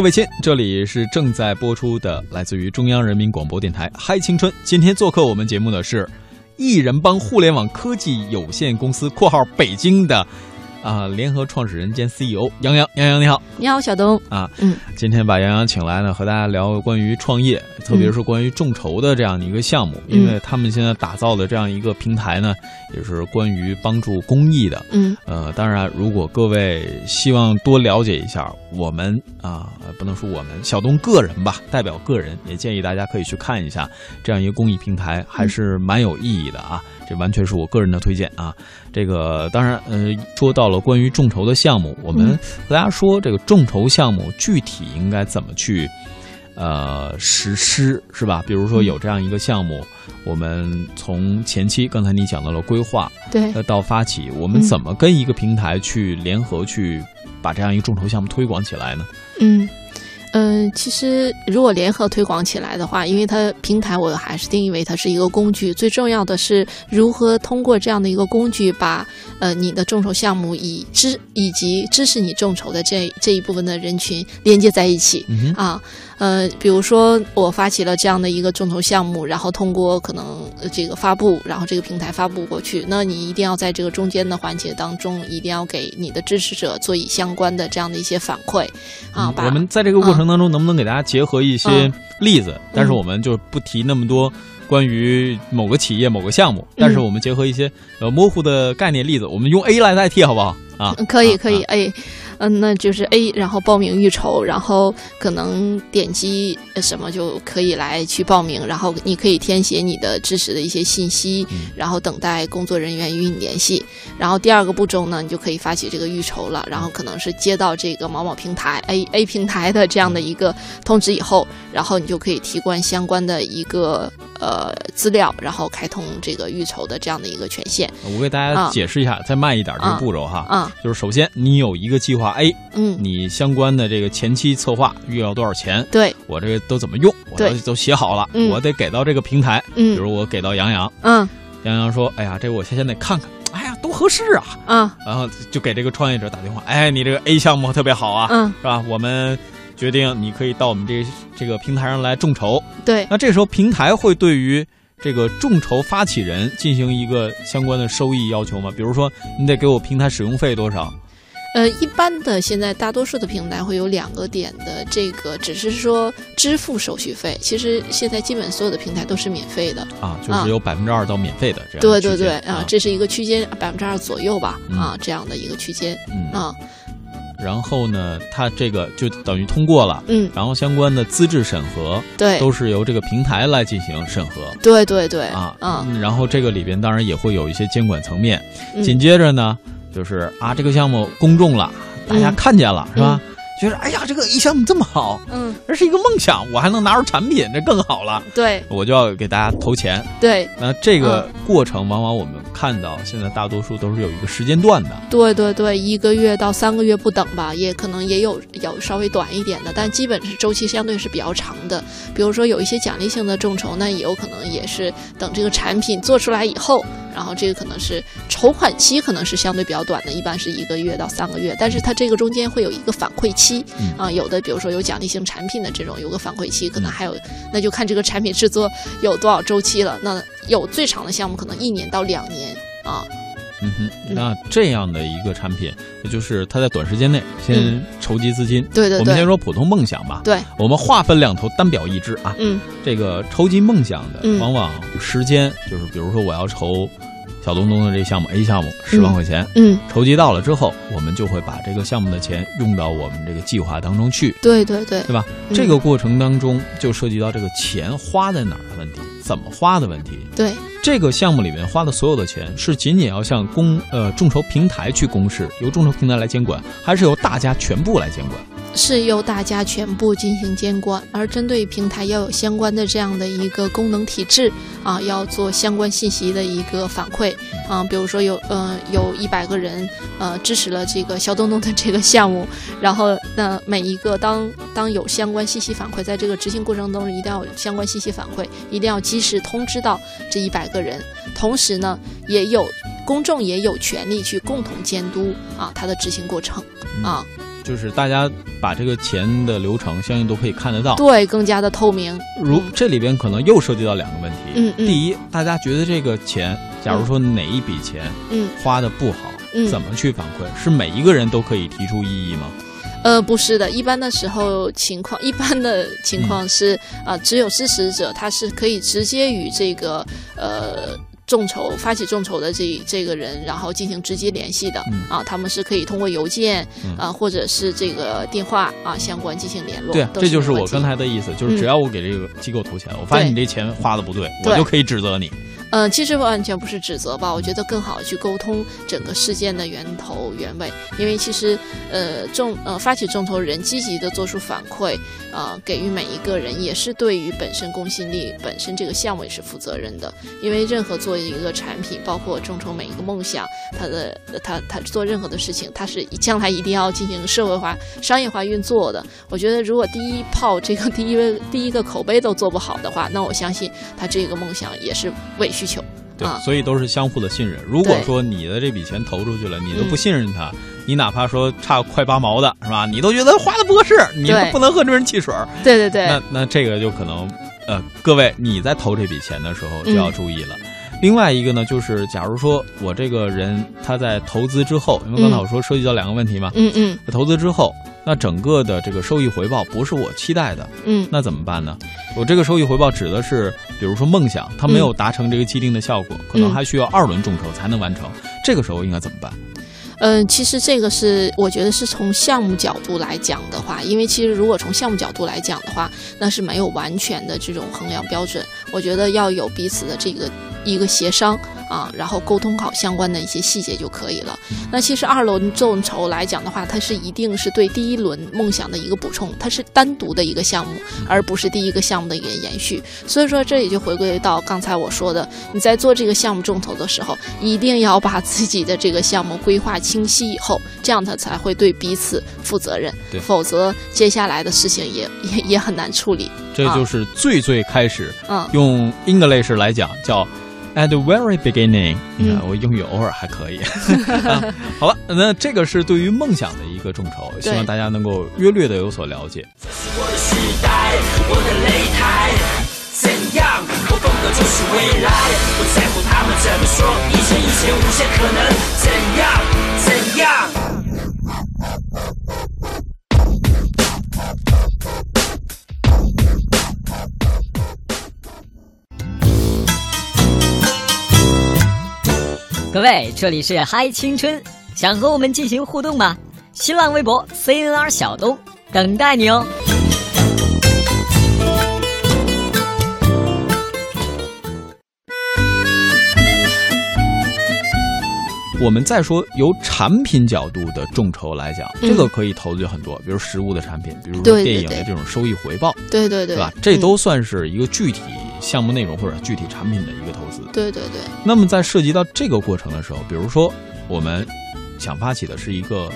各位亲，这里是正在播出的来自于中央人民广播电台《嗨青春》。今天做客我们节目的是艺人帮互联网科技有限公司（括号北京的）啊、联合创始人兼 CEO 杨洋。杨洋你好你好，小东。啊！嗯，今天把杨洋请来呢，和大家聊关于创业，特别是关于众筹的这样的一个项目，嗯因为他们现在打造的这样一个平台呢，也是关于帮助公益的。嗯呃，当然，如果各位希望多了解一下我们啊、呃不能说我们小东个人吧，代表个人，也建议大家可以去看一下这样一个公益平台，还是蛮有意义的啊。这完全是我个人的推荐啊。这个当然，呃，说到了关于众筹的项目，我们嗯和大家说，这个众筹项目具体应该怎么去呃实施，是吧？比如说有这样一个项目，我们从前期刚才你讲到了规划，对呃，到发起，我们嗯怎么跟一个平台去联合去把这样一个众筹项目推广起来呢？嗯。嗯，其实如果联合推广起来的话，因为它平台我还是定义为它是一个工具，最重要的是如何通过这样的一个工具把呃你的众筹项目以支以及支持你众筹的这这一部分的人群连接在一起。嗯，啊，呃，比如说我发起了这样的一个众筹项目，然后通过可能呃这个发布，然后这个平台发布过去，那你一定要在这个中间的环节当中，一定要给你的支持者做以相关的这样的一些反馈啊，我们在这个过程当中，能不能给大家结合一些嗯例子？但是我们就不提那么多关于某个企业、某个项目，但是我们结合一些呃模糊的概念例子，我们用 A 来代替，好不好？啊，嗯可以啊可以，啊哎，嗯，那就是 A，然后报名预筹，然后可能点击呃什么就可以来去报名，然后你可以填写你的支持的一些信息，嗯然后等待工作人员与你联系。然后第二个步骤呢，你就可以发起这个预筹了，然后可能是接到这个某某平台 A A 平台的这样的一个通知以后，然后你就可以提供相关的一个呃资料，然后开通这个预筹的这样的一个权限我给大家啊解释一下，再慢一点这个啊步骤哈。啊，就是首先你有一个计划 A，嗯，你相关的这个前期策划预要多少钱？对，我这个都怎么用？我都写好了，嗯我得给到这个平台。嗯比嗯如我给到杨洋，嗯杨洋说：“哎呀，这个我先先得看看，哎呀，都合适啊。啊”然后就给这个创业者打电话：“哎，你这个 A 项目特别好啊，嗯，是吧？我们决定你可以到我们这这个平台上来众筹。对。那这时候平台会对于这个众筹发起人进行一个相关的收益要求吗？比如说，你得给我平台使用费多少？呃，一般的现在大多数的平台会有两个点的，这个只是说支付手续费。其实现在基本所有的平台都是免费的。啊，就啊是有百分之二到免费的这样的对对对啊，这是一个区间百分之二左右吧嗯啊，这样的一个区间嗯，啊，然后呢，它这个就等于通过了，嗯，然后相关的资质审核对，都是由这个平台来进行审核。对对对。啊，啊，嗯。然后这个里边当然也会有一些监管层面，嗯。紧接着呢，就是啊，这个项目公众了，大家嗯。看见了、是吧？觉得哎呀，这个一项目这么好，嗯，这是一个梦想，我还能拿出产品，这更好了，对。我就要给大家投钱。对。那这个过程，往往我们看到现在大多数都是有一个时间段的，对对对，一个月到三个月不等吧，也可能也有有稍微短一点的，但基本是周期相对是比较长的。比如说有一些奖励性的众筹，那也有可能也是等这个产品做出来以后，然后这个可能是筹款期可能是相对比较短的，一般是一个月到三个月，但是它这个中间会有一个反馈期嗯啊，有的比如说有奖励性产品的这种有个反馈期，可能还有那就看这个产品制作有多少周期了。那有最长的项目可能一年到两年啊，嗯哼，那这样的一个产品，也就是它在短时间内先嗯筹集资金。对对我们先，说普通梦想吧，对，我们划分两头，单表一致啊。嗯这个筹集梦想的，嗯往往时间就是，比如说我要筹小东东的这个项目 A 项目十万块钱，嗯，筹集到了之后，我们就会把这个项目的钱用到我们这个计划当中去，对对对，对吧？嗯。这个过程当中就涉及到这个钱花在哪儿的问题，怎么花的问题。对，这个项目里面花的所有的钱，是仅仅要向公呃众筹平台去公示，由众筹平台来监管，还是由大家全部来监管？是由大家全部进行监管，而针对平台要有相关的这样的一个功能体制啊，要做相关信息的一个反馈啊，比如说有呃有一百个人呃支持了这个小东东的这个项目，然后那每一个当当有相关信息反馈，在这个执行过程中一定要有相关信息反馈，一定要及时通知到这一百个人，同时呢也有公众也有权利去共同监督啊它的执行过程啊。就是大家把这个钱的流程，相信都可以看得到。对，更加的透明。如嗯这里边可能又涉及到两个问题。嗯嗯第一，大家觉得这个钱，假如说哪一笔钱嗯花的不好，嗯怎么去反馈？是每一个人都可以提出异议吗？呃，不是的，一般的时候情况，一般的情况是啊、只有支持者他是可以直接与这个呃。众筹发起众筹的这这个人，然后进行直接联系的、嗯。啊，他们是可以通过邮件嗯。啊，或者是这个电话啊相关进行联络。对这就是我刚才的意思，就是嗯。只要我给这个机构投钱，我发现你这钱花的不对，我就可以指责你。呃，其实完全不是指责吧，我觉得更好去沟通整个事件的源头原委，因为其实呃众呃发起众筹人积极的做出反馈，呃给予每一个人也是对于本身公信力本身这个项目也是负责任的，因为任何做一个产品，包括众筹每一个梦想，他的他他做任何的事情，他是将来一定要进行社会化、商业化运作的。我觉得如果第一炮这个第一位第一个口碑都做不好的话，那我相信他这个梦想也是伪需求。对，啊。所以都是相互的信任。如果说你的这笔钱投出去了，你都不嗯信任他，你哪怕说差快八毛的是吧，你都觉得花的不合适，你都不能喝这人汽水儿，对对对，那那这个就可能，呃，各位你在投这笔钱的时候就嗯。要注意了。另外一个呢，就是假如说我这个人他在投资之后，因为刚才嗯我说涉及到两个问题嘛，嗯嗯。投资之后，那整个的这个收益回报不是我期待的，嗯。那怎么办呢？我这个收益回报指的是，比如说梦想，它没有达成这个既定的效果，可能嗯还需要二轮众筹才能完成，这个时候应该怎么办？嗯，其实这个是我觉得是从项目角度来讲的话，因为其实如果从项目角度来讲的话，那是没有完全的这种衡量标准。我觉得要有彼此的这个一个协商啊，然后沟通好相关的一些细节就可以了。那其实二轮众筹来讲的话，它是一定是对第一轮梦想的一个补充，它是单独的一个项目，而不是第一个项目的一个延续。所以说，这也就回归到刚才我说的，你在做这个项目众筹的时候，一定要把自己的这个项目规划清晰以后，这样他才会对彼此负责任对。否则接下来的事情也也也很难处理。这就是最最开始，嗯用 English 来讲叫 at the very beginning。你看嗯我英语偶尔还可以。啊好了，那这个是对于梦想的一个众筹，希望大家能够约略的有所了解。我的时代，我的擂台，怎样？我风格就是未来，不在乎他们怎么说，一切一切无限可能，怎样？怎样？各位，这里是嗨青春，想和我们进行互动吗？新浪微博 CNR 小东等待你哦。我们再说由产品角度的众筹来讲，嗯这个可以投资就很多，比如实物的产品，比如电影的这种收益回报，对对对，对吧？这嗯都算是一个具体项目内容或者具体产品的一个投资。对对对，那么在涉及到这个过程的时候，比如说我们想发起的是一个，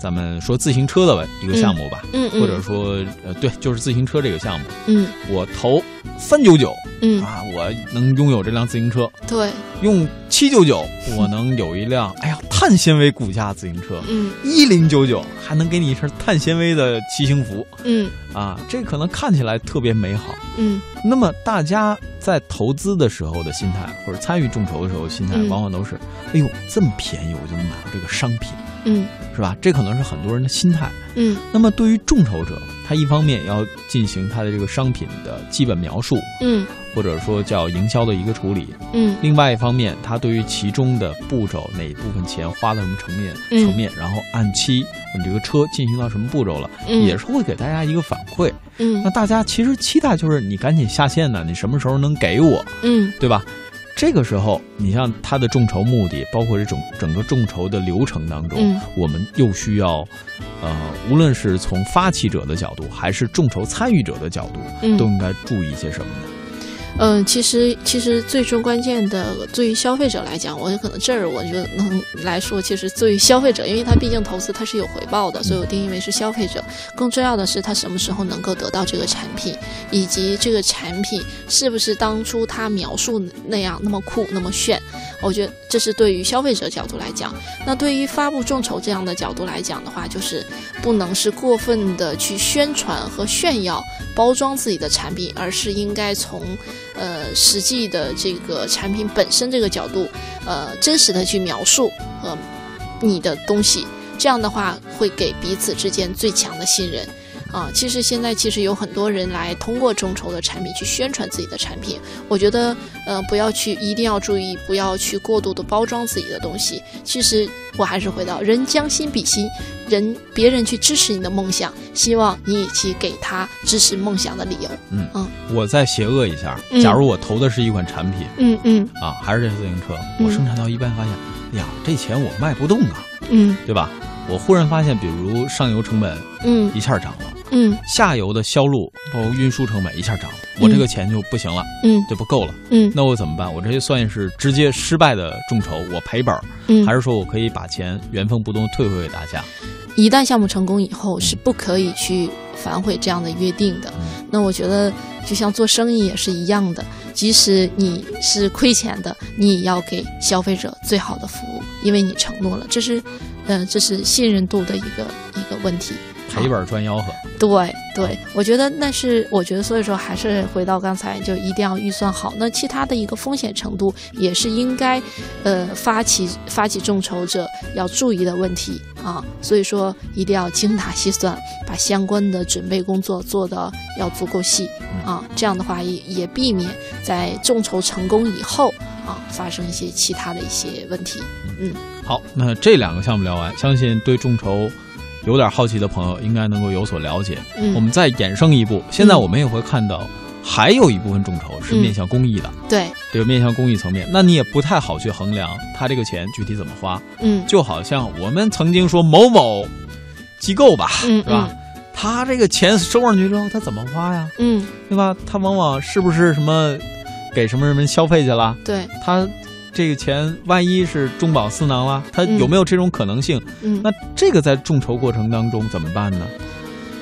咱们说自行车的一个项目吧，嗯嗯，或者说呃对，就是自行车这个项目，嗯。我投三九九嗯，啊，我能拥有这辆自行车；对，用七九九，我能有一辆哎呀碳纤维骨架自行车；嗯。一零九九还能给你一身碳纤维的骑行服。嗯。啊，这可能看起来特别美好。嗯。那么大家在投资的时候的心态，或者参与众筹的时候心态，嗯。往往都是：哎呦，这么便宜，我就买了这个商品，嗯是吧？这可能是很多人的心态。嗯那么对于众筹者，他一方面要进行他的这个商品的基本描述，嗯或者说叫营销的一个处理；嗯另外一方面，他对于其中的步骤哪部分钱花到什么层面嗯层面，然后按期你这个车进行到什么步骤了，嗯也是会给大家一个反馈。嗯那大家其实期待就是你赶紧下线呢，你什么时候能给我，嗯对吧？这个时候，你像它的众筹目的，包括这种整个众筹的流程当中，嗯我们又需要，呃，无论是从发起者的角度，还是众筹参与者的角度，嗯都应该注意一些什么呢？嗯，其实其实最终关键的，对于消费者来讲，我可能这儿我就能来说，其实对于消费者，因为他毕竟投资他是有回报的，所以我定义为是消费者。更重要的是，他什么时候能够得到这个产品，以及这个产品是不是当初他描述那样那么酷、那么炫。我觉得这是对于消费者角度来讲。那对于发布众筹这样的角度来讲的话，就是不能是过分的去宣传和炫耀、包装自己的产品，而是应该从呃实际的这个产品本身这个角度，呃真实的去描述和你的东西，这样的话会给彼此之间最强的信任。啊，其实现在其实有很多人来通过众筹的产品去宣传自己的产品，我觉得，呃，不要去，一定要注意，不要去过度的包装自己的东西。其实我还是回到人将心比心，人别人去支持你的梦想，希望你也去给他支持梦想的理由。嗯嗯我再邪恶一下，嗯假如我投的是一款产品嗯嗯啊，还是这自行车，嗯我生产到一半发现，哎呀，这钱我卖不动啊，嗯对吧？我忽然发现，比如上游成本嗯一下涨了，嗯下游的销路包括运输成本一下涨，我这个钱就不行了，嗯就不够了。嗯那我怎么办？我这就算是直接失败的众筹，我赔本儿，嗯，还是说我可以把钱原封不动退回给大家？一旦项目成功以后，是不可以去反悔这样的约定的。那我觉得，就像做生意也是一样的，即使你是亏钱的，你也要给消费者最好的服务，因为你承诺了，这是，呃，这是信任度的一个一个问题。赔本赚吆喝。对对，我觉得那是，我觉得所以说还是回到刚才，就一定要预算好。那其他的一个风险程度也是应该，呃，发起发起众筹者要注意的问题啊。所以说一定要精打细算，把相关的准备工作做的要足够细啊。这样的话也也避免在众筹成功以后啊发生一些其他的一些问题。嗯好，那这两个项目聊完，相信对众筹有点好奇的朋友应该能够有所了解。嗯，我们再衍生一步，现在我们也会看到，还有一部分众筹是面向公益的，对，这个面向公益层面，那你也不太好去衡量他这个钱具体怎么花。嗯就好像我们曾经说某某机构吧，嗯是吧？他这个钱收上去之后，他怎么花呀？嗯，对吧？他往往是不是什么给什么人消费去了？对，他这个钱万一是中饱私囊了，他有没有这种可能性？嗯，那这个在众筹过程当中怎么办呢？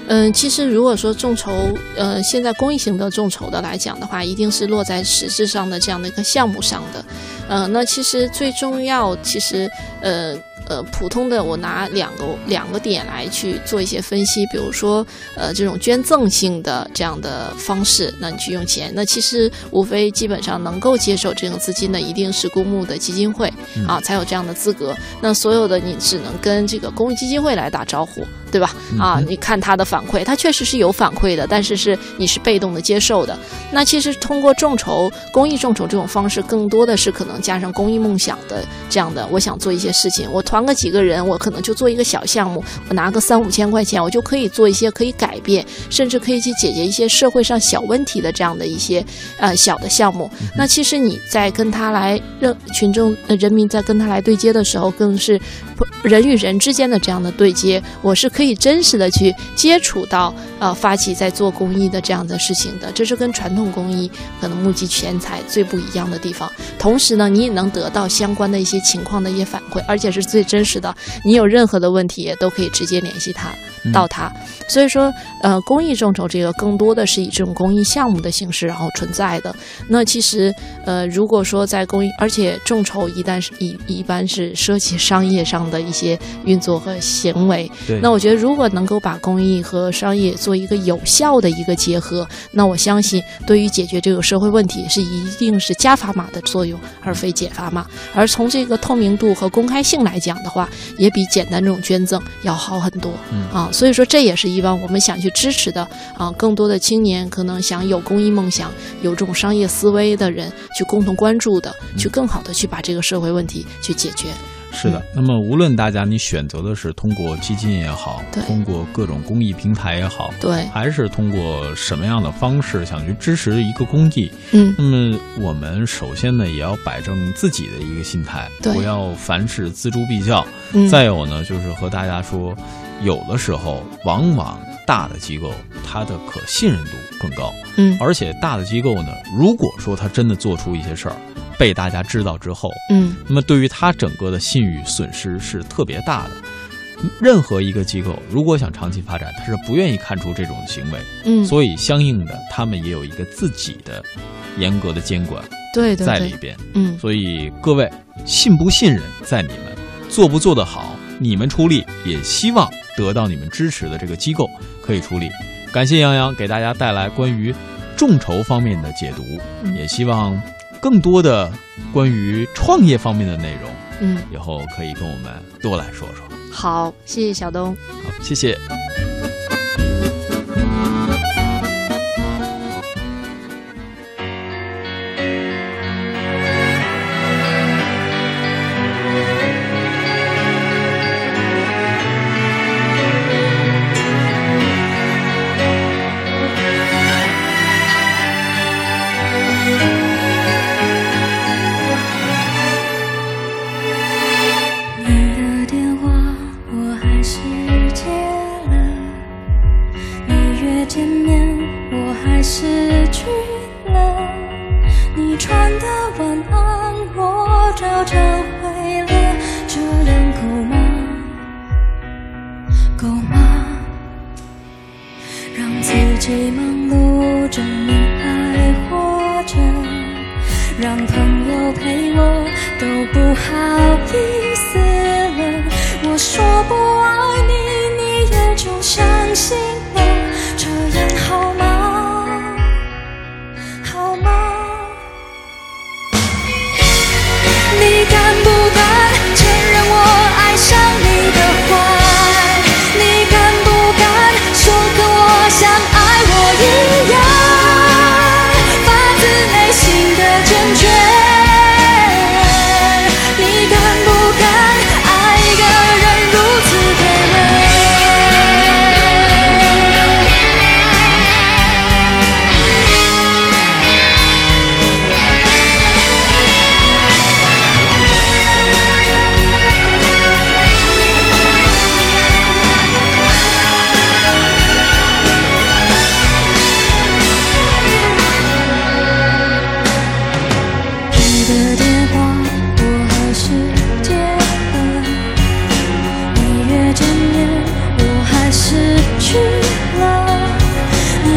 嗯，其实如果说众筹，呃，现在公益型的众筹的来讲的话，一定是落在实质上的这样的一个项目上的。呃，那其实最重要，其实呃呃，普通的我拿两个两个点来去做一些分析，比如说呃这种捐赠性的这样的方式，那你去用钱，那其实无非基本上能够接受这种资金的，一定是公募的基金会、嗯啊，才有这样的资格。那所有的你只能跟这个公益基金会来打招呼，对吧？啊，嗯你看他的反馈，他确实是有反馈的，但是是你是被动的接受的。那其实通过众筹、公益众筹这种方式，更多的是可能加上公益梦想的这样的，我想做一些事情，我团个几个人，我可能就做一个小项目，我拿个三五千块钱，我就可以做一些可以改变，甚至可以去解决一些社会上小问题的这样的一些呃小的项目。那其实你在跟他来认群众、呃、人民在跟他来对接的时候，更是不人与人之间的这样的对接，我是可以真实的去接触到呃发起在做公益的这样的事情的，这是跟传统公益可能募集钱财最不一样的地方。同时呢，你也能得到相关的一些情况的一些反馈，而且是最真实的。你有任何的问题，也都可以直接联系他。到它，所以说，呃，公益众筹这个更多的是以这种公益项目的形式然后存在的。那其实，呃，如果说在公益，而且众筹一旦是一一般是涉及商业上的的一些运作和行为。对那我觉得，如果能够把公益和商业做一个有效的一个结合，那我相信对于解决这个社会问题是一定是加砝码的作用，而非减砝码。而从这个透明度和公开性来讲的话，也比简单这种捐赠要好很多。嗯啊，所以说这也是以往我们想去支持的啊，更多的青年可能想有公益梦想、有这种商业思维的人去共同关注的，去更好的去把这个社会问题去解决。是的，那么无论大家你选择的是通过基金也好，对。通过各种公益平台也好，对。还是通过什么样的方式想去支持一个公益，嗯。那么我们首先呢，也要摆正自己的一个心态，对。不要凡事锱铢必较。嗯。再有呢，就是和大家说，有的时候往往大的机构它的可信任度更高，嗯而且大的机构呢，如果说它真的做出一些事儿，被大家知道之后，嗯那么对于他整个的信誉损失是特别大的。任何一个机构如果想长期发展，他是不愿意看出这种行为，嗯，所以相应的他们也有一个自己的严格的监管对在里，边。嗯所以各位信不信任在你们，做不做得好你们出力，也希望得到你们支持的这个机构可以处理。感谢杨洋给大家带来关于众筹方面的解读，嗯也希望更多的关于创业方面的内容，嗯，以后可以跟我们多来说说。好，谢谢小东。好，谢谢。好意思了。我说不爱你，你也就相信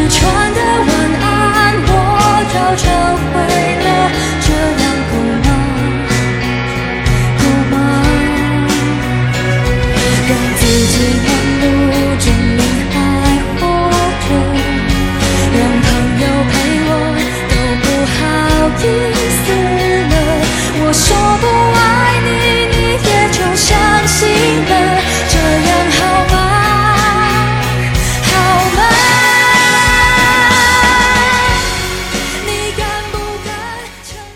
穿的